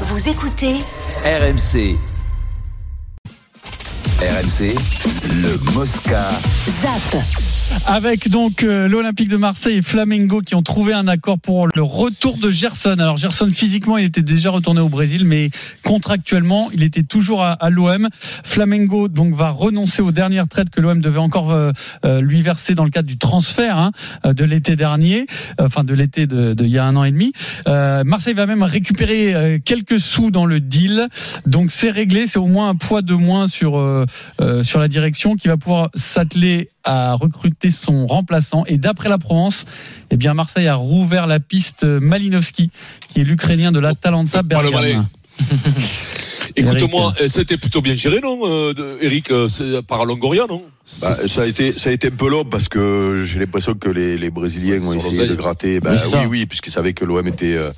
Vous écoutez RMC. RMC, le Mosca. ZAP. Avec donc euh, l'Olympique de Marseille et Flamengo qui ont trouvé un accord pour le retour de Gerson. Alors Gerson physiquement il était déjà retourné au Brésil mais contractuellement il était toujours à, à l'OM. Flamengo donc va renoncer aux dernières traites que l'OM devait encore euh, euh, lui verser dans le cadre du transfert hein, euh, de l'été dernier, euh, enfin de l'été de, de il y a un an et demi. Marseille va même récupérer quelques sous dans le deal. Donc c'est réglé, c'est au moins un poids de moins sur sur la direction qui va pouvoir s'atteler à recruter son remplaçant. Et d'après la Provence, eh bien Marseille a rouvert la piste Malinowski, qui est l'Ukrainien de l'Atalanta Bergame. Écoute-moi, euh, c'était plutôt bien géré, non, euh, Eric, euh, par Longoria, non? Bah, C'est- ça a été ça a été un peu long parce que j'ai l'impression que les, les Brésiliens ont essayé de gratter. Bah, Oui, c'est oui, puisqu'ils savaient que l'OM était euh,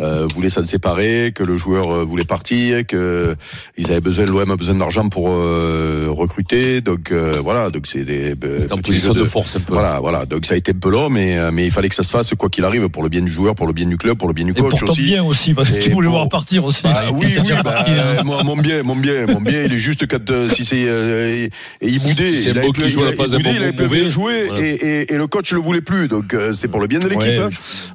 euh, voulait s'en séparer, que le joueur euh, voulait partir, que ils avaient besoin, l'OM a besoin d'argent pour euh, recruter. Donc euh, voilà, donc c'est des euh, C'était en position de force un peu. Voilà, voilà. Donc ça a été un peu long, mais euh, mais il fallait que ça se fasse quoi qu'il arrive pour le bien du joueur, pour le bien du club, pour le bien du Et coach pour ton aussi. bien aussi, parce que Et tu voulais pour- voir partir aussi. Ah oui, bah, hein. euh, moi, mon bien, mon bien, mon bien, il est juste quand euh, si c'est euh, et, et il boudait, Plus- qui joue à la il place d'un il avait bien joué Voilà. et, et, et le coach le voulait plus, donc euh, c'est pour le bien de l'équipe. Ouais, hein.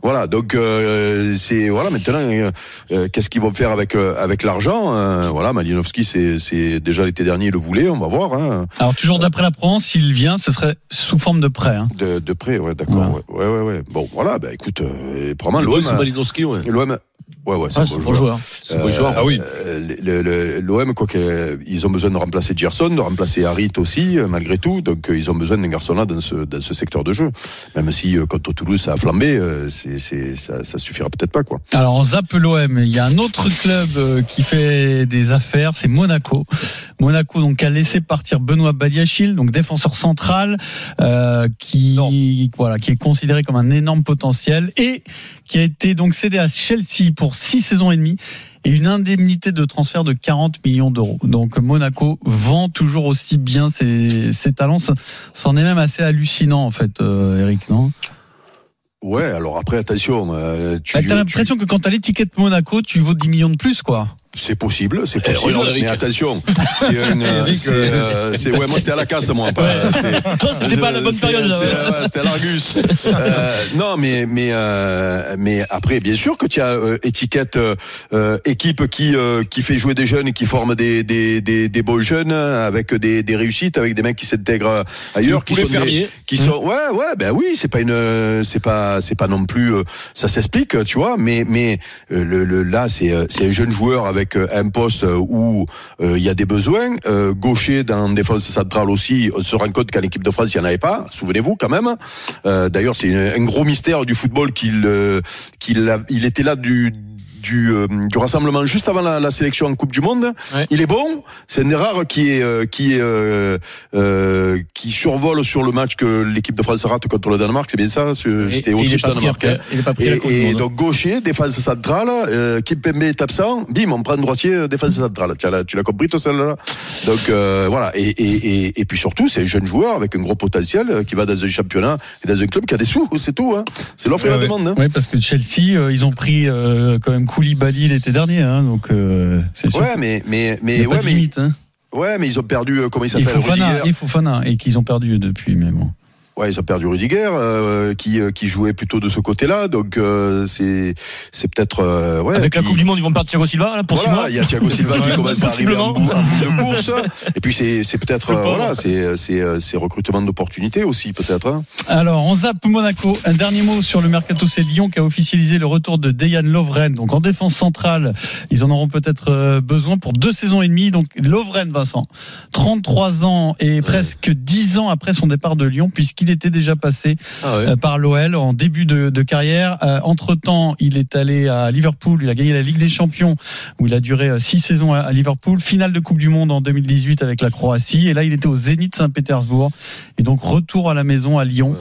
Voilà, donc euh, c'est voilà maintenant euh, qu'est-ce qu'ils vont faire avec euh, avec l'argent euh, Voilà, Malinowski c'est c'est déjà l'été dernier il le voulait, on va voir. Hein, Alors toujours d'après la Provence, s'il vient, ce serait sous forme de prêt. hein. de, de près, ouais, d'accord. Ouais, ouais, ouais, ouais. Bon, voilà, bah écoute, euh, probablement l'OM. c'est Malinowski, ouais. L'OM. Ouais, ouais, c'est Ah, bon joueur. joueur. C'est un bon joueur. Ah oui. Euh, le- le- L'OM, quoi qu'ils ont besoin de remplacer Gerson, de remplacer Harit aussi, euh, malgré tout. Donc, euh, ils ont besoin d'un garçon là dans ce, dans ce secteur de jeu. Même si, euh, contre Toulouse, ça a flambé, euh, c'est, c'est, ça, ça suffira peut-être pas, quoi. Alors on zappe l'OM. Il y a un autre club euh, qui fait des affaires, c'est Monaco. Monaco donc a laissé partir Benoît Badiachil, donc défenseur central, euh, qui voilà, qui est considéré comme un énorme potentiel et qui a été donc cédé à Chelsea pour six saisons et demie et une indemnité de transfert de 40 millions d'euros. Donc Monaco vend toujours aussi bien ses, ses talents. C'en est même assez hallucinant en fait, euh, Eric, non? Ouais, alors après, attention, euh, tu, Bah, tu- l'impression que quand t'as l'étiquette Monaco, tu vaux 10 millions de plus, quoi. C'est possible, c'est Eh, possible, Eric. mais attention, c'est une, c'est, euh, c'est- ouais, moi c'était à la casse, moi, pas, c'était, Toi, c'était pas la bonne période. C'était à l'Argus. Euh, non, mais mais euh, mais après, bien sûr que tu as euh, étiquette euh, euh, équipe qui euh, qui fait jouer des jeunes et qui forme des des des, des beaux jeunes avec des des réussites, avec des mecs qui s'intègrent ailleurs, qui sont des- qui sont ouais ouais ben oui c'est pas une c'est pas c'est pas non plus euh, ça s'explique tu vois mais mais euh, le, le là c'est euh, c'est un jeune joueur avec euh, un poste euh, où euh, il y a des besoins. Gaucher dans défense centrale aussi on se rend compte qu'en équipe de France il y en avait pas. Souvenez-vous quand même. D'ailleurs c'est un, gros mystère du football qu'il qu'il il était là du du, euh, du rassemblement juste avant la, la sélection en Coupe du Monde. Ouais. Il est bon. C'est un des rares qui est euh, qui est euh, qui survole sur le match que l'équipe de France rate contre le Danemark. C'est bien ça. C'était Autriche Danemark. hein. Et, et Monde. donc gaucher, défense centrale, euh, Kimpembe est absent, bim, on prend droitier, défense centrale. Tu l'as, tu l'as compris toi celle-là Donc voilà, et, et, et, et puis surtout, c'est un jeune joueur avec un gros potentiel qui va dans un championnat et dans un club qui a des sous, c'est tout. Hein. C'est l'offre et la demande. Hein. Oui, parce que Chelsea, ils ont pris quand même Koulibaly l'été dernier, hein, donc euh, c'est sûr. Ouais, mais mais mais ouais, de mais limite, hein. ouais, mais ils ont perdu. euh, Comment il s'appelle Fofana, et Fofana, et qu'ils ont perdu depuis, mais bon. Ouais, ils ont perdu Rudiger, euh, qui euh, qui jouait plutôt de ce côté-là. Donc euh, c'est c'est peut-être euh, ouais. Avec la Coupe du Monde, ils vont perdre Thiago Silva là, pour six voilà, mois. il y a Thiago Silva qui commence à arriver en bout, en bout de course. Et puis c'est c'est peut-être euh, voilà, c'est c'est recrutement d'opportunités aussi peut-être. Hein. Alors, on zappe Monaco. Un dernier mot sur le mercato, c'est Lyon qui a officialisé le retour de Dejan Lovren. Donc, en défense centrale, ils en auront peut-être besoin pour deux saisons et demie. Donc, Lovren, Vincent, 33 ans et presque 10 ans après son départ de Lyon, puisqu'il était déjà passé Ah ouais. euh, par l'OL en début de, de carrière. entre temps, il est allé à Liverpool. Il a gagné la Ligue des Champions où il a duré euh, six saisons à, à Liverpool. Finale de Coupe du Monde en 2018 avec la Croatie. Et là, il était au Zénith Saint-Pétersbourg. Et donc retour à la maison à Lyon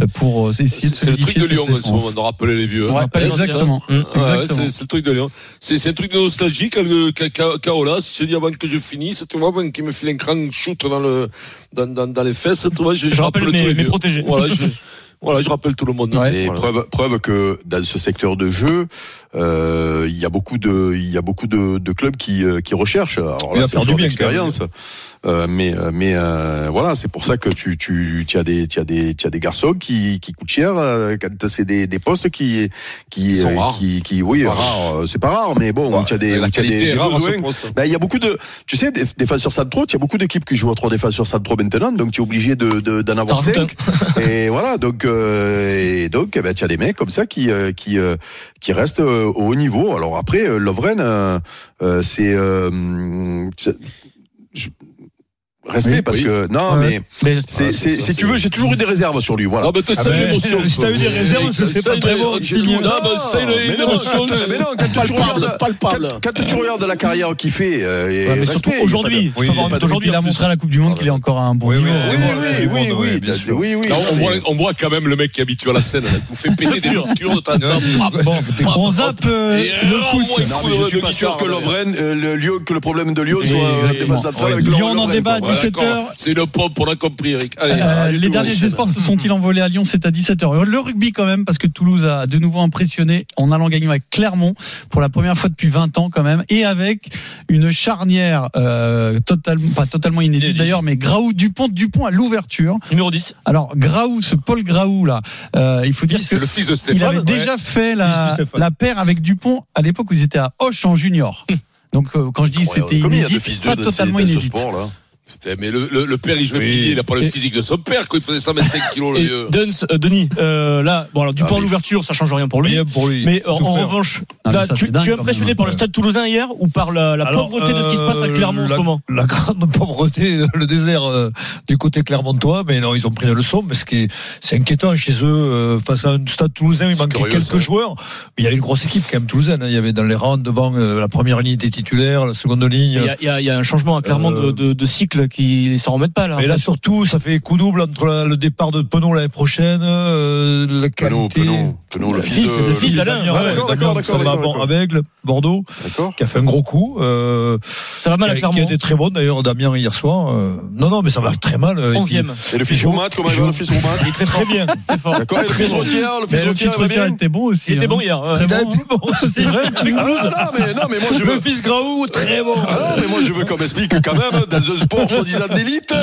euh, pour euh, essayer de C'est c'est le truc de Lyon, on a rappelé les vieux. Ouais, hein. Ça. exactement. C'est le truc de Lyon. C'est un truc de nostalgie que- que- Kaola, avant que je finisse, tu vois, qui me file un cran shoot dans le dans, dans, dans les fesses, tu vois, je, Je rappelle tous mes- les mes protégés. Voilà, je, Voilà, je rappelle tout le monde. Ouais. Et Voilà. preuve, preuve que dans ce secteur de jeu, euh, il y a beaucoup de, il y a beaucoup de, de clubs qui, euh, qui recherchent. Alors Il là, a c'est un perdu joueur bien, d'expérience. Euh, mais, euh, mais euh, voilà, c'est pour ça que tu, tu, tu as des, tu as des, tu as des garçons qui, qui coûtent cher euh, quand c'est des, des postes qui, qui, Qui sont euh, rares. qui, qui, oui, rares. C'est pas rare, mais bon, Ouais, tu as des, la où tu as des, qualité est des rare poste. Ben, il y a beaucoup de, tu sais, des défenseurs centraux, il y a beaucoup d'équipes qui jouent à trois défenseurs centraux maintenant, donc tu es obligé de, de- d'en avoir T'en cinq. Et voilà, donc, euh, et donc, eh ben, as des mecs comme ça qui, euh, qui, euh, qui restent au haut niveau. Alors après, Lovren, c'est, respect Oui. parce Oui. que non, Ouais. mais Mais c'est, Ah, c'est- ça, si tu c'est- veux, j'ai toujours eu des réserves sur lui. Voilà. Ah, bah, t'as Ah ça, ben, l'émotion. si t'as eu des réserves, c'est- c'est Ça, pas très bon, c'est tout- mieux. Non, bah, mais non, quand- mais non, quand tu regardes, palpable. quand, tu regardes la carrière qu'il fait, euh, mais aujourd'hui. Aujourd'hui, il a montré à la Coupe du Monde qu'il est encore un bon Oui, niveau. oui, Oui, oui, oui, on, mais- voit, on voit quand même le mec qui est habitué à la scène. Il nous fait péter des lectures de temps en temps. Bon, on zappe euh, le euh, foot. Non, mais je suis pas sûr guitare, que mais- Lovren, euh, le que le problème de Lyon soit la exactement. défense centrale avec Lyon, on en débat. 17h. C'est une pompe, on a compris, Eric. Allez, Euh, allez, les derniers le espoirs se sont-ils envolés à Lyon? C'est à 17h. Le rugby quand même, parce que Toulouse a de nouveau impressionné en allant gagner avec Clermont pour la première fois depuis 20 ans quand même, et avec une charnière euh, totalement, pas totalement inédite d'ailleurs, mais Graou Dupont Dupont à l'ouverture. Numéro 10. Alors Graou, ce Paul Graou là, euh, il faut dire que c'est le fils de il avait Stéphane. déjà fait la, Stéphane. paire avec Dupont à l'époque où ils étaient à Hoche en junior. Donc euh, quand je dis c'était Combien il y a de inédit, fils c'est de pas totalement inédit. Putain, mais le, le, le père, il jouait Oui. pilier, il a pas le physique de son père, quand il faisait 125 kilos, le Et vieux. Duns, euh, Denis, euh, là, bon alors Dupont Ah, l'ouverture, ça change rien pour lui. Rien pour lui. Mais en, revanche, Ah, là, ça, tu, c'est dingue, tu es impressionné même. par le stade toulousain hier ou par la, la Alors, pauvreté de ce qui se passe à euh, Clermont en ce la- moment? La grande pauvreté, le désert euh, du côté clermontois, mais non, ils ont pris la leçon, mais ce qui est, c'est inquiétant chez eux, euh, face à un stade toulousain, il manquait curieux, quelques ça. joueurs, mais il y a une grosse équipe quand même toulousaine, hein. il y avait dans les rangs devant euh, la première ligne était titulaire, la seconde ligne. Il y, a, il y un changement à Clermont de, de, de cycle qui s'en remettent pas là. Et là surtout, ça fait coup double entre la- le départ de Penaud l'année prochaine, euh, la qualité. Penaud, Le Le fils de le fils d'Alain, d'accord, d'accord, avec Bordeaux, D'accord. qui a fait un gros coup. Euh, ça va mal à a- qui Clermont. a été très bon d'ailleurs, Damien hier soir. Euh, non, non, mais ça va très mal. euh, et puis- 11e. Et le fils Roumat, comment il va le fils Roumat Il est très fort. Très bien. D'accord, et le fils Rotière, le fils bien était bon aussi. Il était hein. bon hier. Il a bon, été bon, c'est vrai. Ah, non, mais, non, mais moi je veux. Le fils Graou, très bon. Ah non, mais moi je veux qu'on m'explique quand même, dans un sport soi-disant d'élite,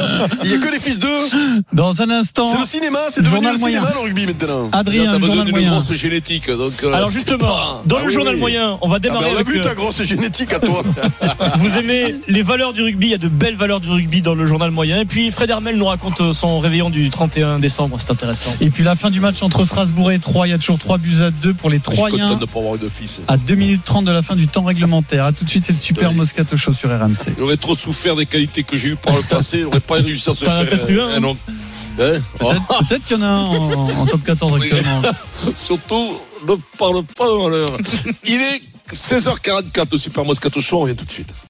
il y a que les fils d'eux. Dans un instant, C'est le cinéma, c'est devenu le moyen. cinéma le rugby maintenant. Adrien, T'as le besoin journal d'une moyen. Grosse génétique, donc. euh, Alors justement, pas- dans Ah le oui, journal oui. moyen, on va Ah ben, démarrer on a avec. vu euh, ta grosse génétique à toi. Vous aimez les valeurs du rugby, il y a de belles valeurs du rugby dans le journal moyen. Et puis Fred Hermel nous raconte euh, son réveillon du 31 décembre, c'est intéressant. Et puis la fin du match entre Strasbourg et Troyes, il y a toujours 3 buts à 2 pour les Je suis content Troyens de ne pas avoir eu de fils. à 2 minutes 30 de la fin du temps réglementaire. A tout de suite, c'est le super Oui. Moscato Show sur RMC. Il aurait trop souffert des qualités que j'ai eues par le passé, il n'aurait pas réussi à se faire. peut-être eu un, euh, hein Oh, Peut-être qu'il y en a un en, en top 14 actuellement. Surtout, ne parle pas de malheur. Il est 16h44 au Super Moscato Show, on revient tout de suite.